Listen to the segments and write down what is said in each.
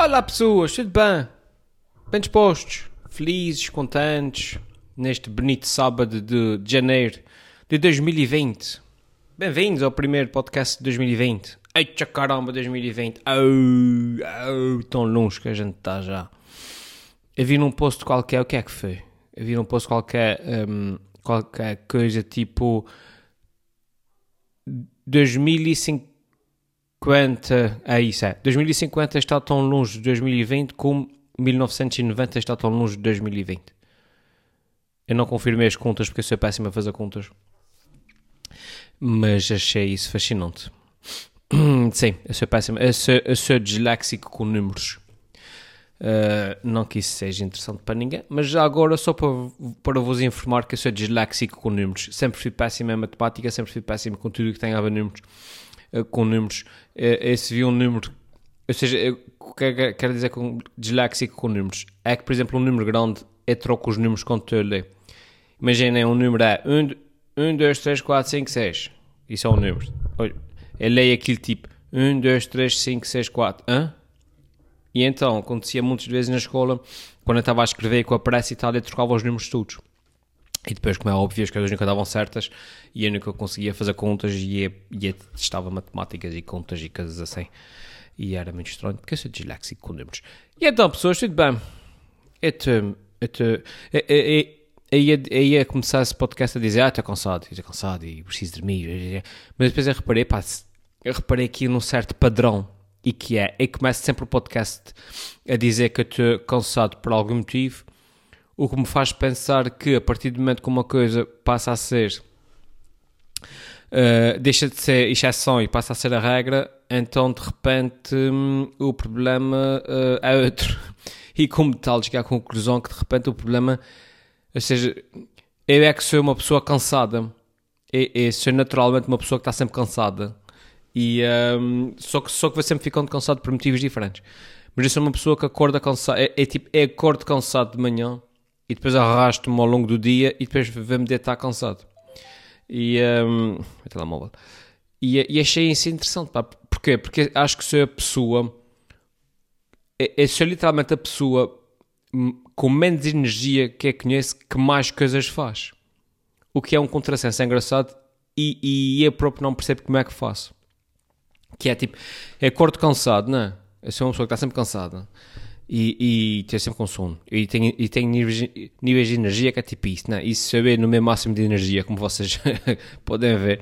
Olá pessoas, tudo bem? Bem dispostos? Felizes, contentes? Neste bonito sábado de, janeiro de 2020. Bem-vindos ao primeiro podcast de 2020. Eita caramba, 2020. Oh, oh, tão longe que a gente está já. Eu vi num post qualquer, o que é que foi? Eu vi num post qualquer, um, qualquer coisa tipo 2050, é isso, é. 2050 está tão longe de 2020 como 1990 está tão longe de 2020. Eu não confirmei as contas porque eu sou péssimo a fazer contas. Mas achei isso fascinante. Sim, eu sou péssimo. Eu sou, eu sou disléxico com números. Uh, não que isso seja interessante para ninguém, mas já agora só para, para vos informar que eu sou disléxico com números. Sempre fui péssimo em matemática, sempre fui péssimo com tudo que tem a ver números, com números. Uh, esse viu um número, ou seja, o que é quero dizer com disléxico com números? É que, por exemplo, um número grande, eu troco os números quando estou a ler. Imaginem, um número é 1, 2, 3, 4, 5, 6. Isso é um número. Eu leio aquele tipo 1, 2, 3, 5, 6, 4. Hã? E então, acontecia muitas vezes na escola, quando eu estava a escrever com a pressa e tal, eu trocava os números todos. E depois, como é óbvio, as coisas nunca davam certas e eu nunca conseguia fazer contas e eu, e eu testava matemáticas e contas e coisas assim. E era muito estranho, porque eu sou disléxico com números. E então, pessoas, tudo bem? Eu estou... Eu ia, ia começar esse podcast a dizer, ah, estou cansado, estou cansado e preciso dormir. Mas depois eu reparei, pá, eu reparei aqui num certo padrão e que é, eu começo sempre o podcast a dizer que estou cansado por algum motivo, o que me faz pensar que a partir do momento que uma coisa passa a ser, uh, deixa de ser exceção e passa a ser a regra, então de repente hum, o problema uh, é outro. E como tal, chegar à conclusão que de repente o problema, ou seja, eu é que sou uma pessoa cansada, eu, sou naturalmente uma pessoa que está sempre cansada e, um, só, que, só que sempre ficando cansado por motivos diferentes. Mas eu sou uma pessoa que acorda cansado. É, é tipo, é acordo cansado de manhã e depois arrasto-me ao longo do dia e depois vou-me deitar cansado. E. Um, telemóvel. E, e achei isso interessante. Pá. Porquê? Porque acho que sou a pessoa. É, é literalmente a pessoa com menos energia que eu conheço que mais coisas faz. O que é um contrassenso é engraçado e, e eu próprio não percebo como é que faço. Que é tipo, é acordo cansado, não é? Eu sou uma pessoa que está sempre cansada e, e tem sempre com sono. E tem, e tem níveis, níveis de energia que é tipo isso, não é? Isso saber no meu máximo de energia, como vocês podem ver.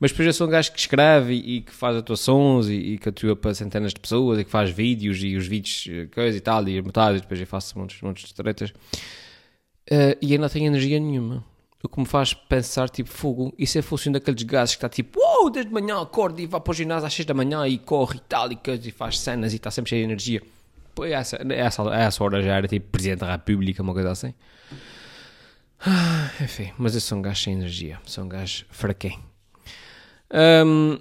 Mas depois eu sou um gajo que escreve e, e que faz atuações e, e, que atua para centenas de pessoas e que faz vídeos e os vídeos, eh, coisa e tal, e metade, e depois eu faço muitos, muitos de tretas. Uh, e eu não tenho energia nenhuma o que me faz pensar, tipo, fogo, isso é função daqueles gajos que está tipo, uou, desde manhã acorda e vai para o ginásio às 6 da manhã e corre e tal, e, coisa, e faz cenas e está sempre cheio de energia. Essa, essa, essa hora já era tipo Presidente da República, uma coisa assim. Ah, enfim, mas eu sou um gajo sem energia, sou um gajo fraquém. Um,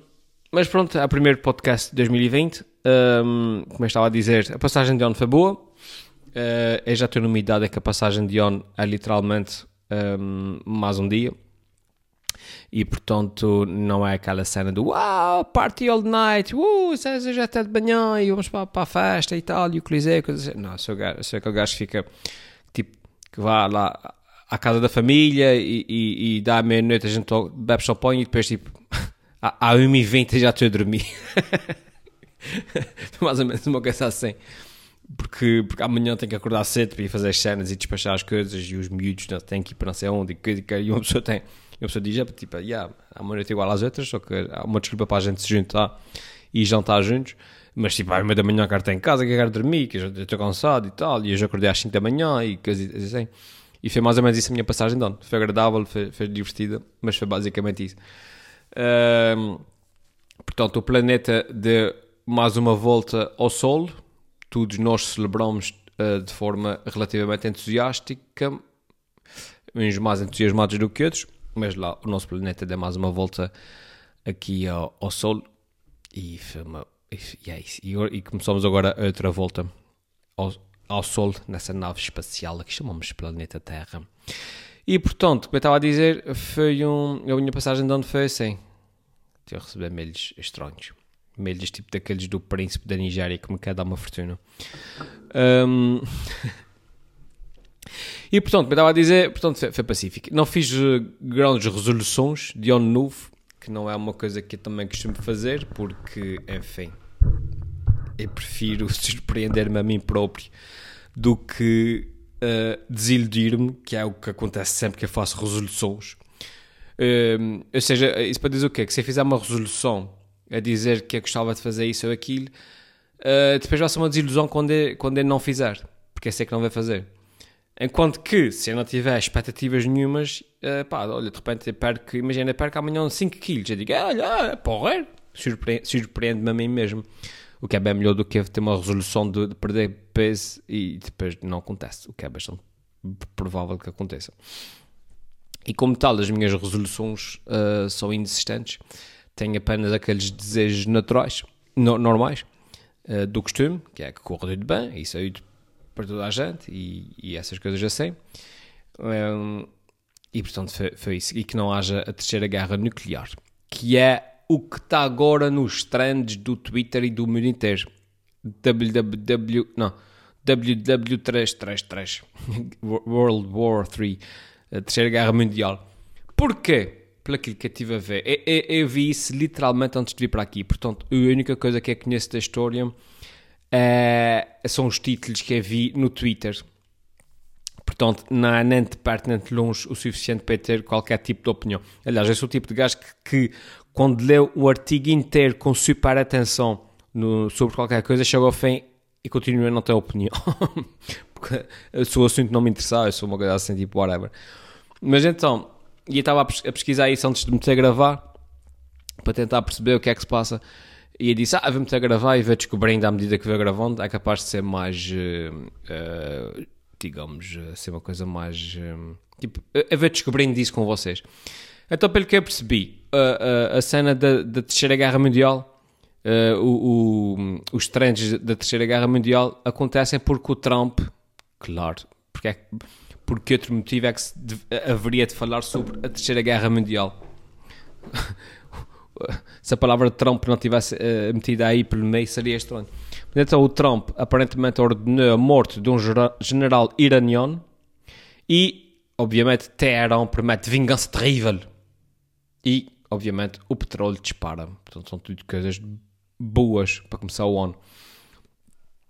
mas pronto, é o primeiro podcast de 2020. Um, como eu estava a dizer, a passagem de ano foi boa. Uh, eu já estou numa idade que a passagem de ano é literalmente um, mais um dia. E portanto não é aquela cena do wow, party all night, uh, já até de manhã e vamos para, para a festa e tal, e o coliseu, coisas assim. Não, sou, sou aquele gajo que fica tipo que vá lá à casa da família e, e, e dá meia-noite a gente bebe champanhe e depois tipo à 1h20 já estou a dormir. mais ou menos uma coisa assim porque, porque amanhã tenho que acordar cedo para ir fazer as cenas e despachar as coisas e os miúdos não, têm que ir para não sei onde e, e uma pessoa tem uma pessoa diz, é, tipo, yeah, uma noite igual às outras só que há uma desculpa para a gente se juntar e jantar juntos mas tipo, à uma da manhã quero estar em casa, que quero dormir que eu estou cansado e tal e eu já acordei às 5 da manhã e coisas assim. E foi mais ou menos isso a minha passagem de foi agradável, foi, foi divertida mas foi basicamente isso. Um, portanto o planeta de mais uma volta ao Sol todos nós celebramos uh, de forma relativamente entusiástica, uns mais entusiasmados do que outros, mas lá o nosso planeta dá mais uma volta aqui ao, ao Sol e, e, é isso. E, e, começamos agora outra volta ao, ao Sol nessa nave espacial que chamamos planeta Terra. E portanto, como eu estava a dizer, foi um, a minha passagem de onde foi assim. A receber mails estranhos. mails tipo daqueles do príncipe da Nigéria que me quer dar uma fortuna. Um... e portanto, me estava a dizer, portanto, foi, pacífico. Não fiz uh, grandes resoluções de ano novo, que não é uma coisa que eu também costumo fazer, porque, enfim, eu prefiro surpreender-me a mim próprio do que uh, desiludir-me, que é o que acontece sempre que eu faço resoluções. Uh, ou seja, isso para dizer o quê? Que se eu fizer uma resolução a dizer que eu gostava de fazer isso ou aquilo, uh, depois vai ser uma desilusão quando eu, quando eu não fizer, porque eu sei que não vai fazer. Enquanto que, se eu não tiver expectativas nenhumas, uh, pá, olha, de repente eu perco, imagina, eu perco amanhã 5 quilos, eu digo, olha, porra, surpreende-me a mim mesmo. O que é bem melhor do que ter uma resolução de, de perder peso e depois não acontece, o que é bastante provável que aconteça. E como tal, as minhas resoluções uh, são inexistentes. Tenho apenas aqueles desejos naturais, no, normais, uh, do costume, que é que corra tudo bem, e saúde para toda a gente, e, e essas coisas assim. Um, e portanto foi, foi, isso. E que não haja a terceira guerra nuclear, que é o que está agora nos trends do Twitter e do mundo inteiro. www. Não. WW333. World War 3. A Terceira Guerra Mundial. Porquê? Pelo aquilo que eu estive a ver. Eu, eu, eu, vi isso literalmente antes de vir para aqui. Portanto, a única coisa que eu conheço da história é, são os títulos que vi no Twitter. Portanto, não é nem de perto nem de longe o suficiente para ter qualquer tipo de opinião. Aliás, eu sou o tipo de gajo que, que quando leu o artigo inteiro com super atenção no, sobre qualquer coisa, chega ao fim e continua a não ter opinião. Porque se o assunto não me interessar, eu sou uma coisa assim, tipo, whatever. Mas então, e eu estava a pesquisar isso antes de me ter a gravar, para tentar perceber o que é que se passa. E eu disse, ah, ter a gravar e vou descobrindo à medida que vou gravando, é capaz de ser mais, uh, uh, digamos, uh, ser uma coisa mais... tipo, eu vou descobrindo disso com vocês. Então, pelo que eu percebi, a, cena da, da, Terceira Guerra Mundial, uh, o, o, os trends da Terceira Guerra Mundial acontecem porque o Trump, claro, porque, é, porque outro motivo é que de, haveria de falar sobre a Terceira Guerra Mundial. se a palavra Trump não tivesse uh, metida aí pelo meio, seria estranho. Então, o Trump aparentemente ordenou a morte de um general iraniano e, obviamente, Teherão promete vingança terrível e, obviamente, o petróleo dispara. Portanto, são tudo coisas boas para começar o ano.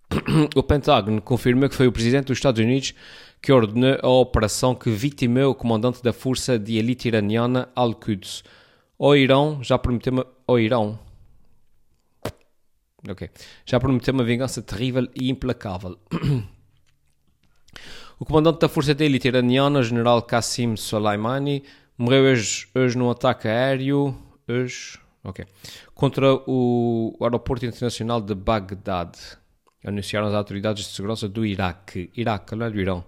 O Pentágono confirma que foi o presidente dos Estados Unidos que ordenou a operação que vitimou o comandante da força de elite iraniana Al-Quds. O Irão já prometeu uma... O Irão... Ok. Já prometeu uma vingança terrível e implacável. o comandante da força de elite iraniana, general Qassim Soleimani, Morreu hoje, hoje num ataque aéreo hoje, okay, contra o aeroporto internacional de Bagdad. Anunciaram as autoridades de segurança do Iraque. Iraque, não é do Irão.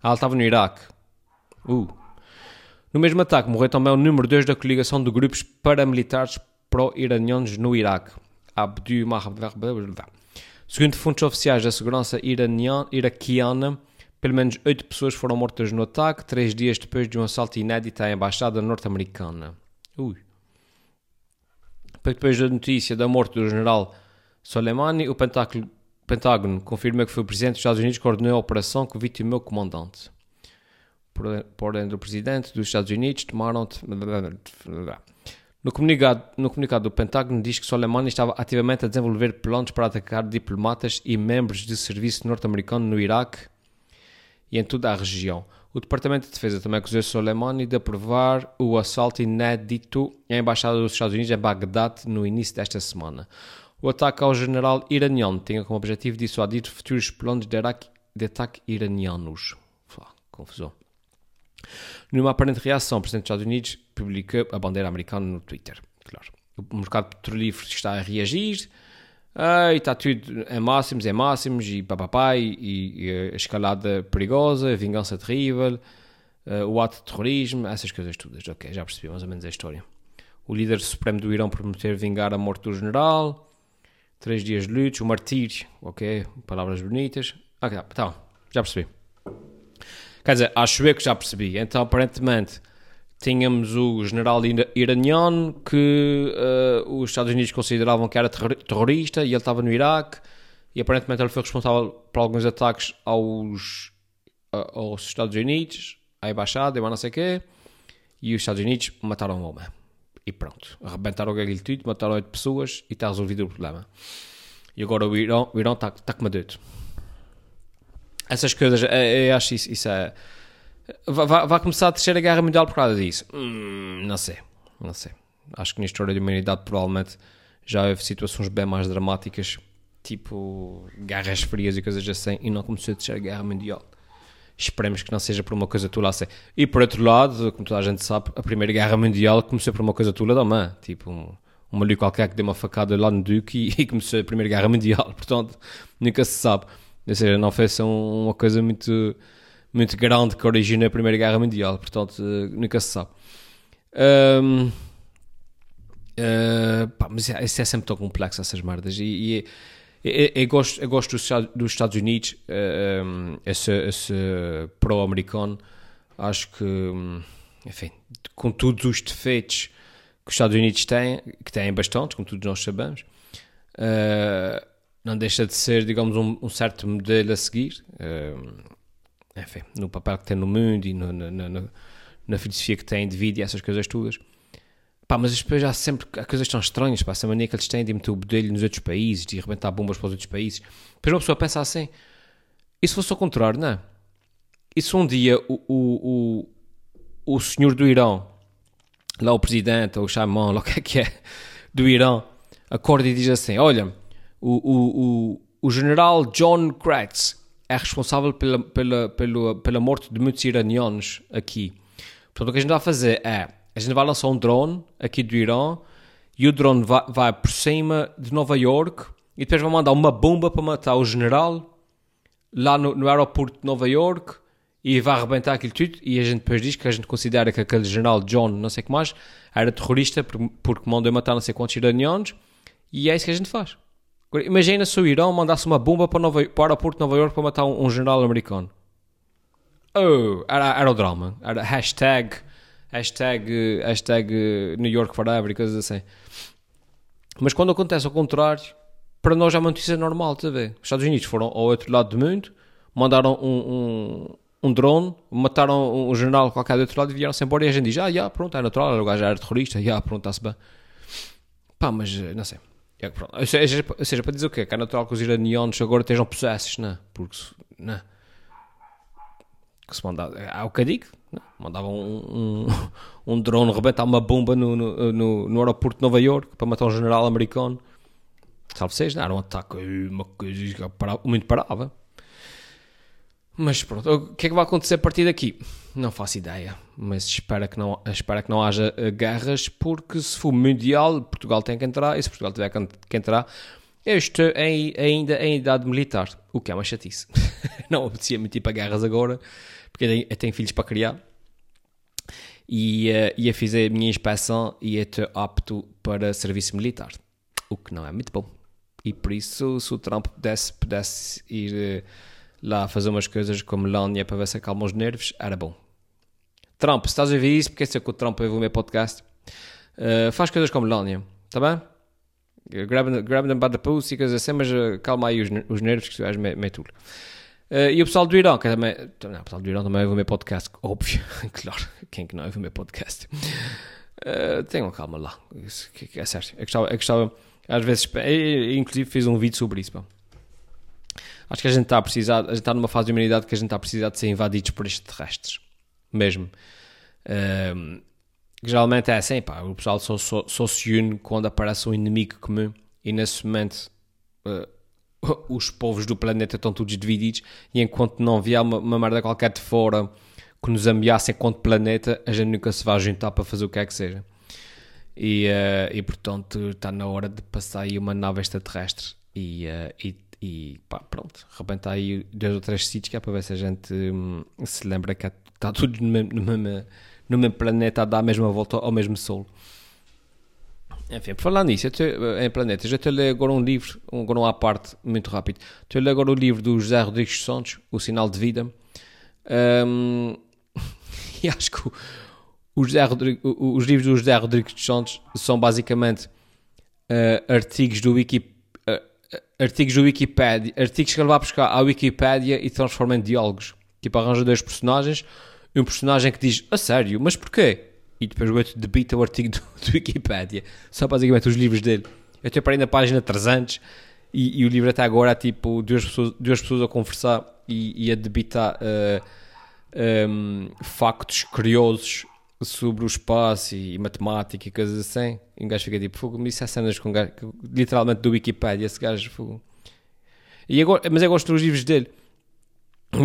Ah, ele estava no Iraque. Uh. No mesmo ataque morreu também o número 2 da coligação de grupos paramilitares pró-iranianos no Iraque. Abdu Segundo fontes oficiais da segurança iraniana, iraquiana, pelo menos oito pessoas foram mortas no ataque, três dias depois de um assalto inédito à embaixada norte-americana. Ui. Depois da notícia da morte do general Soleimani, o Pentágono, confirma que foi o presidente dos Estados Unidos que coordenou a operação que vitimou o comandante. Por, por ordem do presidente dos Estados Unidos, tomaram... No comunicado, no comunicado do Pentágono diz que Soleimani estava ativamente a desenvolver planos para atacar diplomatas e membros de serviço norte-americano no Iraque e em toda a região. O Departamento de Defesa também acusou Soleimani de aprovar o assalto inédito à Embaixada dos Estados Unidos em Bagdad no início desta semana. O ataque ao general iraniano tinha como objetivo dissuadir futuros planos de, de ataque iranianos. confusão. Numa aparente reação, o Presidente dos Estados Unidos publicou a bandeira americana no Twitter. Claro. O mercado petrolífero está a reagir, ah, e está tudo em máximos, em máximos, e papapá, e, e, a escalada perigosa, a vingança terrível, uh, o ato de terrorismo, essas coisas todas. Ok, já percebi mais ou menos a história. O líder supremo do Irão prometeu vingar a morte do general, três dias de luto, o martírio, ok, palavras bonitas. Ok, então, já percebi. Quer dizer, acho eu que já percebi. Então, aparentemente, tínhamos o general iraniano que uh, os Estados Unidos consideravam que era terrorista e ele estava no Iraque e aparentemente ele foi responsável por alguns ataques aos, uh, aos Estados Unidos, à embaixada e não sei o quê, e os Estados Unidos mataram o homem. E pronto, arrebentaram aquilo tudo, mataram oito pessoas e está resolvido o problema. E agora o Irão, está, está com medo. Essas coisas, eu, acho isso, isso é Vai, vai, começar a terceira guerra mundial por causa disso? Hum, não sei, não sei. Acho que na história da humanidade provavelmente já houve situações bem mais dramáticas, tipo guerras frias e coisas assim, e não começou a terceira guerra mundial. Esperemos que não seja por uma coisa tula assim. E por outro lado, como toda a gente sabe, a Primeira Guerra Mundial começou por uma coisa tula da mãe. Tipo, um, um maluco qualquer que deu uma facada lá no Duque e, e, começou a Primeira Guerra Mundial. Portanto, nunca se sabe. Ou seja, não foi assim uma coisa muito muito grande que origina a Primeira Guerra Mundial, portanto, eh, nunca se sabe. Um, uh, eh, pá, mas é, isso é sempre tão complexo, essas merdas. E, e eu, eu, gosto, eu gosto dos, dos Estados Unidos, esse, esse pró-americano. Acho que, enfim, com todos os defeitos que os Estados Unidos têm, que têm bastantes, como todos nós sabemos, uh, não deixa de ser, digamos, um, um certo modelo a seguir. Uh, enfim, no papel que tem no mundo e no, no, no, na filosofia que tem de vida e essas coisas todas. Pá, mas depois já sempre há coisas tão estranhas, pá, essa mania que eles têm de meter o bedelho nos outros países, de arrebentar bombas para os outros países. Depois uma pessoa pensa assim, e se fosse ao contrário, não é? E se um dia o, o, o, o senhor do Irão, lá o presidente, ou o xamã, lá o que é que é, do Irão, acorda e diz assim, olha, o, o, o, o general John Kratz é responsável pela, pela, pela, pela morte de muitos iranianos aqui. Portanto, o que a gente vai fazer é, a gente vai lançar um drone aqui do Irã e o drone vai, vai por cima de Nova York e depois vai mandar uma bomba para matar o general lá no, no aeroporto de Nova York e vai arrebentar aquilo tudo e a gente depois diz que a gente considera que aquele general John, não sei o que mais, era terrorista porque mandou matar não sei quantos iranianos e é isso que a gente faz. Imagina se o Irão mandasse uma bomba para, Nova, para o aeroporto de Nova York para matar um, um general americano. Oh, era, era o drama. Era hashtag, hashtag, hashtag New York forever e coisas assim. Mas quando acontece ao contrário, para nós é uma notícia normal, tá ver? Os Estados Unidos foram ao outro lado do mundo, mandaram um, um, um drone, mataram um general qualquer do outro lado e vieram-se embora e a gente diz, ah, já, pronto, é natural, o gajo era terrorista, já, pronto, está-se bem. Pá, mas não sei. É, pronto. Ou, seja, ou seja, para dizer o quê? Que é natural que os iranianos agora estejam possessos, não é? Porque, não é? Que se mandava, há o que eu digo, não? mandavam um, um, um drone rebentar uma bomba no, no, no, no aeroporto de Nova York para matar um general americano. Salve seja, não era um ataque, uma coisa muito parava. Mas pronto, o que é que vai acontecer a partir daqui? Não faço ideia, mas espero que não, espero que não haja eh, guerras, porque se for mundial, Portugal tem que entrar, e se Portugal tiver que entrar, eu estou em, ainda em idade militar, o que é uma chatice. não apetecia muito ir para guerras agora, porque eu tenho filhos para criar, e uh, ia fazer a minha inspeção e estou apto para serviço militar, o que não é muito bom. E por isso, se o Trump pudesse, pudesse ir... Uh, lá fazer umas coisas com Melania para ver se acalma os nervos, era bom. Trump, se estás a ouvir isso, porque é que o Trump ouve o meu podcast, uh, faz coisas com Melania, está bem? Grab, grab them by the pussy e coisas assim, mas uh, calma aí os, os nervos que tu és meio, meio tudo. Uh, e o pessoal do Irão, que é também. Não, o pessoal do Irão também ouve o meu podcast, óbvio, claro, quem que não ouve o meu podcast? Uh, tenham calma lá, é certo. Eu gostava, eu gostava, às vezes, eu, inclusive fiz um vídeo sobre isso, pá. Acho que a gente está a precisar, a gente está numa fase de humanidade que a gente está a precisar de ser invadidos por extraterrestres. Mesmo. Um, geralmente é assim, pá, o pessoal só, só, só, se une quando aparece um inimigo comum e nesse momento uh, os povos do planeta estão todos divididos e enquanto não vier uma, uma merda qualquer de fora que nos ameaça enquanto planeta, a gente nunca se vai juntar para fazer o que é que seja. E, uh, e portanto está na hora de passar aí uma nave extraterrestre e, uh, e e pá, pronto, rebenta aí dois ou três sítios que é para ver se a gente hum, se lembra que está tudo no mesmo, no, mesmo, no mesmo planeta a dar a mesma volta ao mesmo Sol. Enfim, por falar nisso, te, em planetas, eu estou a ler agora um livro, agora um à parte, muito rápido. Estou a ler agora o livro do José Rodrigues Santos, O Sinal de Vida. Um, e acho que o, Rodrigo, os livros do José Rodrigues Santos são basicamente uh, artigos do Wiki, uh, artigos do Wikipedia, artigos que ele vai buscar à Wikipédia e transforma em diálogos. Tipo, arranja dois personagens, e um personagem que diz, a sério, mas porquê? E depois o outro debita o artigo do, do Wikipédia. São basicamente os livros dele. Eu estou parei na página 300 e, e, o livro até agora é tipo duas pessoas, duas pessoas a conversar e, e a debitar uh, um, factos curiosos sobre o espaço e, e, matemática e coisas assim. E um gajo fica tipo, fogo, me disse cenas com gajo, literalmente do Wikipedia, esse gajo, fogo. E agora, mas eu gosto dos livros dele,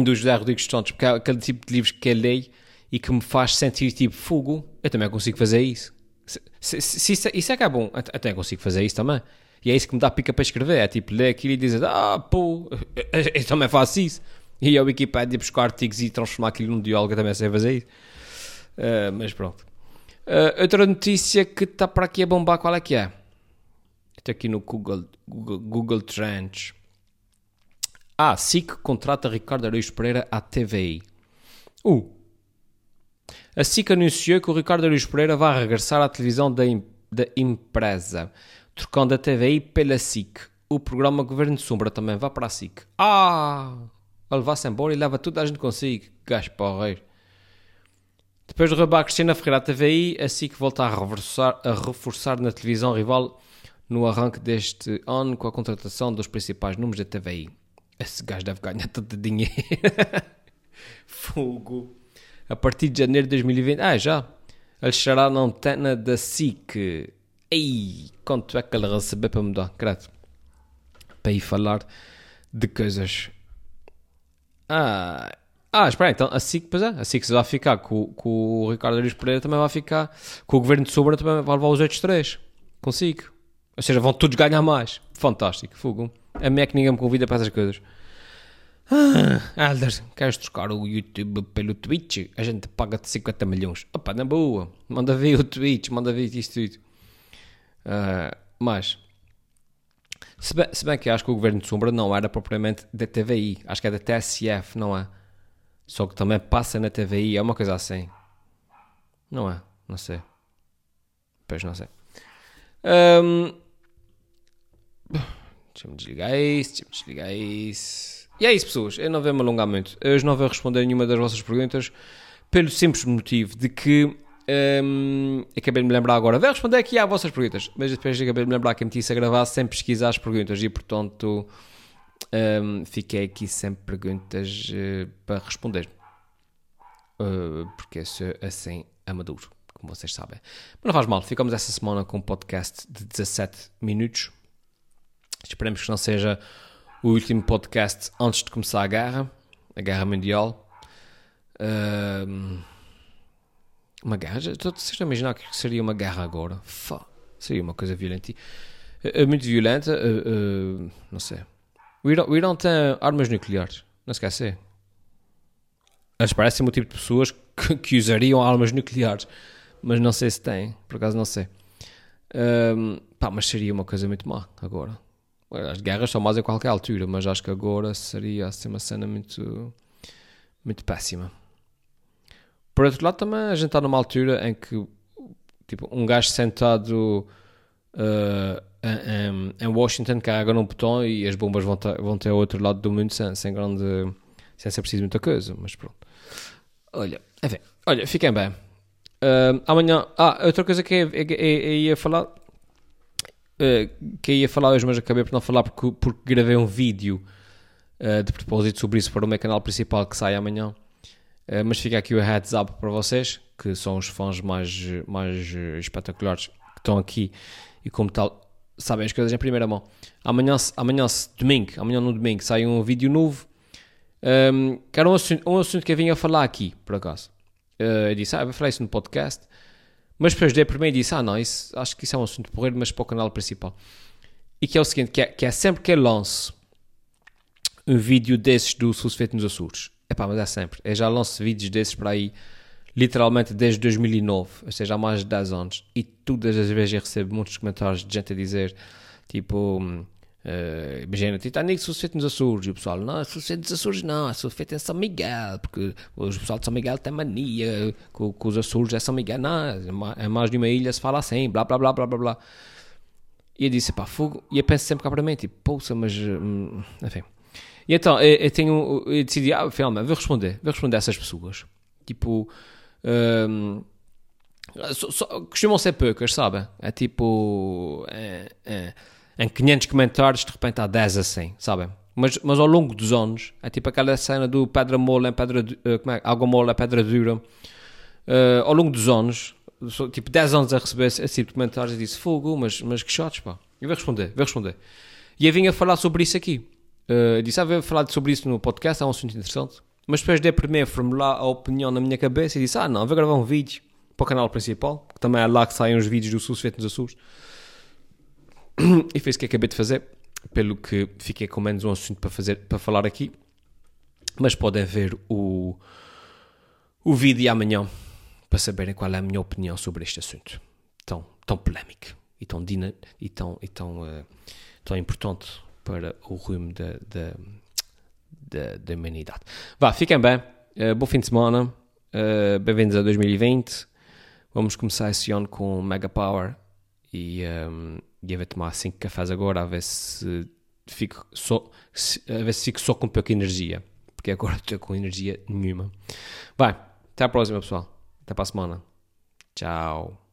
do José Rodrigues Santos, porque é aquele tipo de livros que eu leio e que me faz sentir tipo, fogo, eu também consigo fazer isso. Se, se, se isso, é, isso é que é bom, até consigo fazer isso também. E é isso que me dá pica para escrever, é tipo, ler aquilo e dizer, ah, pô, eu também faço isso. E a Wikipedia buscar artigos e transformar aquilo num diálogo, eu também sei fazer isso. Uh, mas pronto. Uh, outra notícia que está para aqui a bombar, qual é que é? Estou aqui no Google, Google, Google Trends. Ah, SIC contrata Ricardo Araújo Pereira à TVI. Uh. A SIC anunciou que o Ricardo Araújo Pereira vai regressar à televisão da, da empresa, trocando a TVI pela SIC. O programa Governo de Sombra também vai para a SIC. Ah! A levar-se embora e leva tudo a gente consigo. Gajo porreiro. Depois do roubar Cristina Ferreira à TVI, a SIC volta a reforçar, a reforçar na televisão rival no arranque deste ano com a contratação dos principais números da TVI. Esse gajo deve ganhar tanto dinheiro. Fogo. A partir de janeiro de 2020. Ah, já. Ele estará na antena da SIC. Ei, quanto é que ele recebeu para mudar? Credo. Para ir falar de coisas. Ah, ah, espera aí, então a SIC, pois é, a SIC vai ficar com, com o Ricardo Arias Pereira, também vai ficar com o Governo de Sombra, também vai levar os outros três. Consigo. Ou seja, vão todos ganhar mais. Fantástico, fogo. A mim é que ninguém me convida para essas coisas. Ah, Alder, queres trocar o YouTube pelo Twitch? A gente paga-te 50 milhões. Opa, na boa. Manda ver o Twitch, manda ver isto tudo. Uh, mas, se bem, se bem que acho que o Governo de Sombra não era propriamente da TVI. Acho que é da TSF, não é? Só que também passa na TVI, é uma coisa assim. Não é? Não sei. Pois não sei. Um... Deixa-me desligar isso, deixa-me desligar isso. E é isso, pessoas. Eu não vou me alongar muito. Hoje não vou responder nenhuma das vossas perguntas pelo simples motivo de que um, acabei de me lembrar agora. Vou responder aqui às vossas perguntas, mas depois acabei de me lembrar que meti isso a gravar sem pesquisar as perguntas e, portanto, um, fiquei aqui sem perguntas uh, para responder. Uh, porque sou assim amaduro, como vocês sabem. Mas não faz mal, ficamos essa semana com um podcast de 17 minutos. Esperemos que não seja o último podcast antes de começar a guerra, a guerra mundial. Uh, uma guerra? Vocês estão a imaginar que seria uma guerra agora? Fá, seria uma coisa violenta. Uh, muito violenta, não sei. O Irão, o Irão tem armas nucleares, não se esquece. Eles parecem o tipo de pessoas que, que, usariam armas nucleares, mas não sei se têm, por acaso não sei. Um, pá, mas seria uma coisa muito má agora. As guerras são más a qualquer altura, mas acho que agora seria assim, uma cena muito, muito péssima. Por outro lado, também a gente está numa altura em que tipo, um gajo sentado uh, em, em, Washington carrega num botão e as bombas vão ter, vão ter ao outro lado do mundo sem, sem grande. sem ser preciso muita coisa, mas pronto. Olha, enfim, olha, fiquem bem. Uh, amanhã. Ah, outra coisa que eu, eu, eu ia falar. Uh, que eu ia falar hoje, mas acabei por não falar porque, porque gravei um vídeo uh, de propósito sobre isso para o meu canal principal que sai amanhã. Uh, mas fica aqui o heads up para vocês, que são os fãs mais, mais espetaculares que estão aqui e, como tal, sabem as coisas em primeira mão. Amanhã, amanhã domingo, amanhã no domingo, sai um vídeo novo. Um, que era um assunto, um assunto que eu vinha falar aqui, por acaso. Uh, eu disse, ah, vou falar isso no podcast. Mas depois dei primeiro e disse, ah, não, isso, acho que isso é um assunto porreiro, mas para o canal principal. E que é o seguinte, que é, que é sempre que eu lanço um vídeo desses do Susfeito nos Açores. É pá, mas é sempre. Eu já lanço vídeos desses para aí literalmente desde 2009, ou seja, há mais de 10 anos, e todas as vezes eu recebo muitos comentários de gente a dizer, tipo, Uh, imagina, Titanic sou feito nos Açores, e o pessoal, não, sou feito nos Açores, não, sou feito em São Miguel, porque o pessoal de São Miguel tem mania com, com os Açores, é São Miguel, não, é mais de uma ilha se fala assim, blá blá blá blá blá blá. E eu disse, pá, fogo, e eu penso sempre cá para mim, tipo, poxa, mas, hum, enfim. E então, eu, eu tenho, eu decidi, ah, finalmente, vou responder, vou responder a essas pessoas. Tipo, um, costumam ser poucas, sabe? É tipo, é, é, em 500 comentários, de repente há 10 assim, sabe? Mas, mas ao longo dos anos, é tipo aquela cena do pedra mole em pedra, uh, como é? água mole em pedra dura. Uh, ao longo dos anos, tipo 10 anos a receber esse, esse tipo de comentários e disse, fogo, mas, mas que shots, pá. Eu vou responder, vou responder. E eu vinha falar sobre isso aqui. Uh, disse, ah, vou falar sobre isso no podcast, é um assunto interessante. Mas depois de primeiro formular a opinião na minha cabeça e disse, ah não, vou gravar um vídeo para o canal principal, que também é lá que saem os vídeos do Sul Feito nos Açores. E fez o que acabei de fazer, pelo que fiquei com menos um assunto para, fazer, para falar aqui. Mas podem ver o, o vídeo amanhã para saberem qual é a minha opinião sobre este assunto tão, tão polémico e tão, dina, e tão, e tão, uh, tão importante para o rumo da, da, da, da humanidade. Vá, fiquem bem, uh, bom fim de semana, uh, bem-vindos a 2020. Vamos começar esse ano com Mega Power e, um, eu vou tomar 5 cafés agora a ver se fico só, se, a ver se fico só com pouca energia, porque agora estou com energia nenhuma. Vai, até a próxima, pessoal. Até para a semana. Tchau.